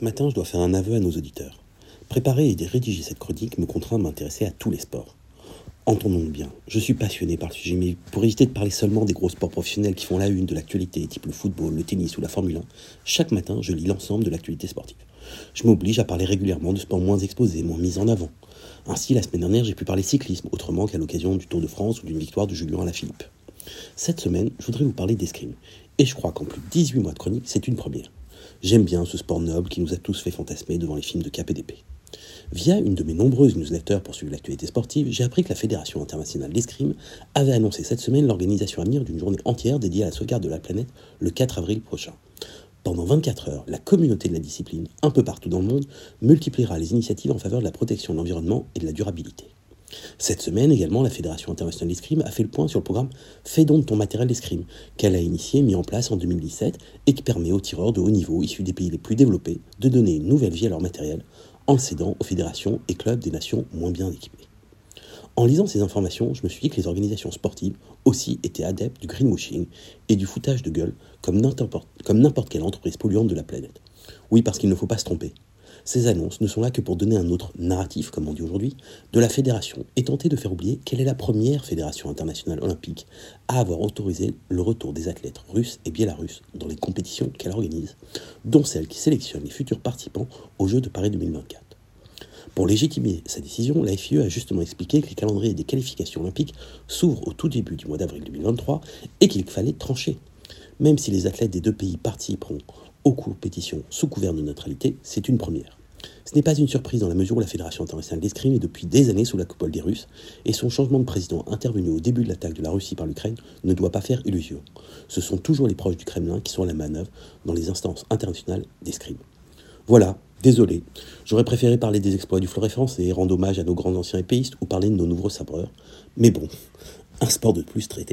Ce matin, je dois faire un aveu à nos auditeurs. Préparer et rédiger cette chronique me contraint à m'intéresser à tous les sports. Entendons-nous bien, je suis passionné par le sujet, mais pour éviter de parler seulement des gros sports professionnels qui font la une de l'actualité, type le football, le tennis ou la Formule 1, chaque matin, je lis l'ensemble de l'actualité sportive. Je m'oblige à parler régulièrement de sports moins exposés, moins mis en avant. Ainsi, la semaine dernière, j'ai pu parler cyclisme, autrement qu'à l'occasion du Tour de France ou d'une victoire de Julien Alaphilippe. Cette semaine, je voudrais vous parler d'escrime. Et je crois qu'en plus de 18 mois de chronique, c'est une première. J'aime bien ce sport noble qui nous a tous fait fantasmer devant les films de cap et d'épée. Via une de mes nombreuses newsletters pour suivre l'actualité sportive, j'ai appris que la Fédération internationale d'escrime avait annoncé cette semaine l'organisation à venir d'une journée entière dédiée à la sauvegarde de la planète le 4 avril prochain. Pendant 24 heures, la communauté de la discipline, un peu partout dans le monde, multipliera les initiatives en faveur de la protection de l'environnement et de la durabilité. Cette semaine également, la Fédération internationale d'escrime a fait le point sur le programme Fais donc ton matériel d'escrime, qu'elle a initié et mis en place en 2017 et qui permet aux tireurs de haut niveau issus des pays les plus développés de donner une nouvelle vie à leur matériel en cédant aux fédérations et clubs des nations moins bien équipées. En lisant ces informations, je me suis dit que les organisations sportives aussi étaient adeptes du greenwashing et du foutage de gueule comme n'importe quelle entreprise polluante de la planète. Oui, parce qu'il ne faut pas se tromper. Ces annonces ne sont là que pour donner un autre narratif, comme on dit aujourd'hui, de la fédération et tenter de faire oublier qu'elle est la première fédération internationale olympique à avoir autorisé le retour des athlètes russes et biélorusses dans les compétitions qu'elle organise, dont celle qui sélectionne les futurs participants aux Jeux de Paris 2024. Pour légitimer sa décision, la FIE a justement expliqué que les calendriers des qualifications olympiques s'ouvrent au tout début du mois d'avril 2023 et qu'il fallait trancher. Même si les athlètes des deux pays participeront aux compétitions sous couvert de neutralité, c'est une première. Ce n'est pas une surprise dans la mesure où la Fédération internationale d'escrime est depuis des années sous la coupole des Russes, et son changement de président intervenu au début de l'attaque de la Russie par l'Ukraine ne doit pas faire illusion. Ce sont toujours les proches du Kremlin qui sont à la manœuvre dans les instances internationales d'escrime. Voilà, désolé, j'aurais préféré parler des exploits du fleuret français et rendre hommage à nos grands anciens épéistes ou parler de nos nouveaux sabreurs, mais bon, un sport de plus traité.